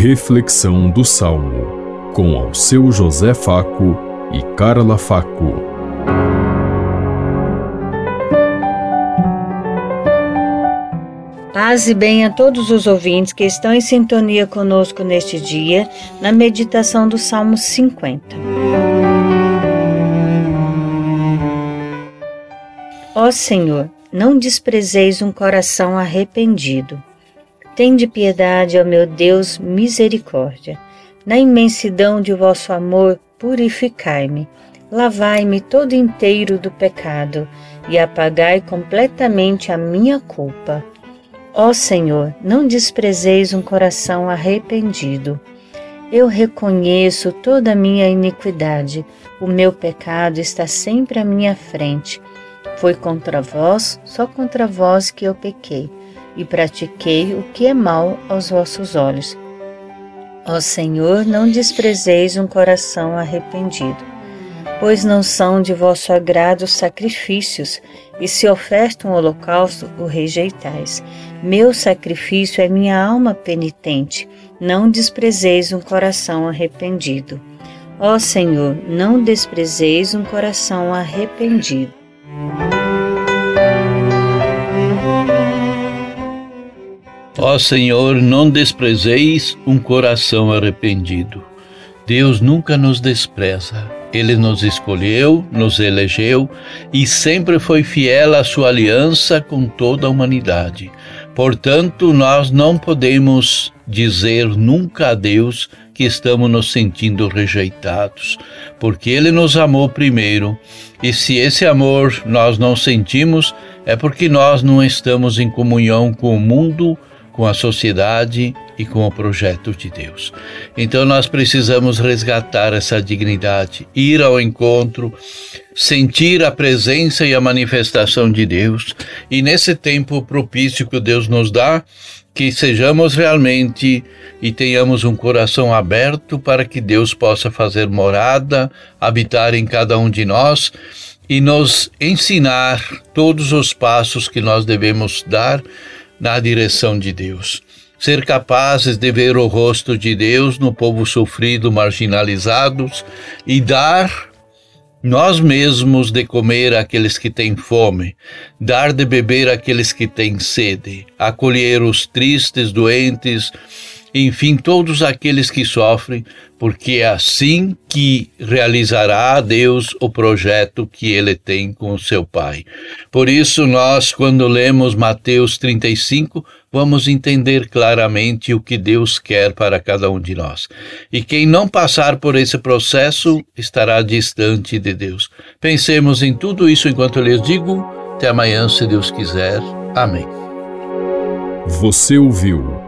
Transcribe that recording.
Reflexão do Salmo, com ao seu José Faco e Carla Faco. Paz e bem a todos os ouvintes que estão em sintonia conosco neste dia, na meditação do Salmo 50. Ó Senhor, não desprezeis um coração arrependido. Tende piedade, ó meu Deus, misericórdia. Na imensidão de vosso amor, purificai-me. Lavai-me todo inteiro do pecado e apagai completamente a minha culpa. Ó Senhor, não desprezeis um coração arrependido. Eu reconheço toda a minha iniquidade, o meu pecado está sempre à minha frente. Foi contra vós, só contra vós que eu pequei e pratiquei o que é mal aos vossos olhos. Ó Senhor, não desprezeis um coração arrependido, pois não são de vosso agrado os sacrifícios, e se oferta um holocausto, o rejeitais. Meu sacrifício é minha alma penitente, não desprezeis um coração arrependido. Ó Senhor, não desprezeis um coração arrependido. Ó Senhor, não desprezeis um coração arrependido. Deus nunca nos despreza. Ele nos escolheu, nos elegeu e sempre foi fiel à sua aliança com toda a humanidade. Portanto, nós não podemos dizer nunca a Deus que estamos nos sentindo rejeitados, porque Ele nos amou primeiro, e se esse amor nós não sentimos, é porque nós não estamos em comunhão com o mundo com a sociedade e com o projeto de Deus. Então nós precisamos resgatar essa dignidade, ir ao encontro, sentir a presença e a manifestação de Deus e nesse tempo propício que Deus nos dá, que sejamos realmente e tenhamos um coração aberto para que Deus possa fazer morada, habitar em cada um de nós e nos ensinar todos os passos que nós devemos dar na direção de Deus. Ser capazes de ver o rosto de Deus no povo sofrido, marginalizados e dar nós mesmos de comer àqueles que têm fome, dar de beber àqueles que têm sede, acolher os tristes, doentes, enfim, todos aqueles que sofrem, porque é assim que realizará Deus o projeto que ele tem com o seu Pai. Por isso, nós, quando lemos Mateus 35, vamos entender claramente o que Deus quer para cada um de nós. E quem não passar por esse processo estará distante de Deus. Pensemos em tudo isso enquanto eu lhes digo. Até amanhã, se Deus quiser. Amém. Você ouviu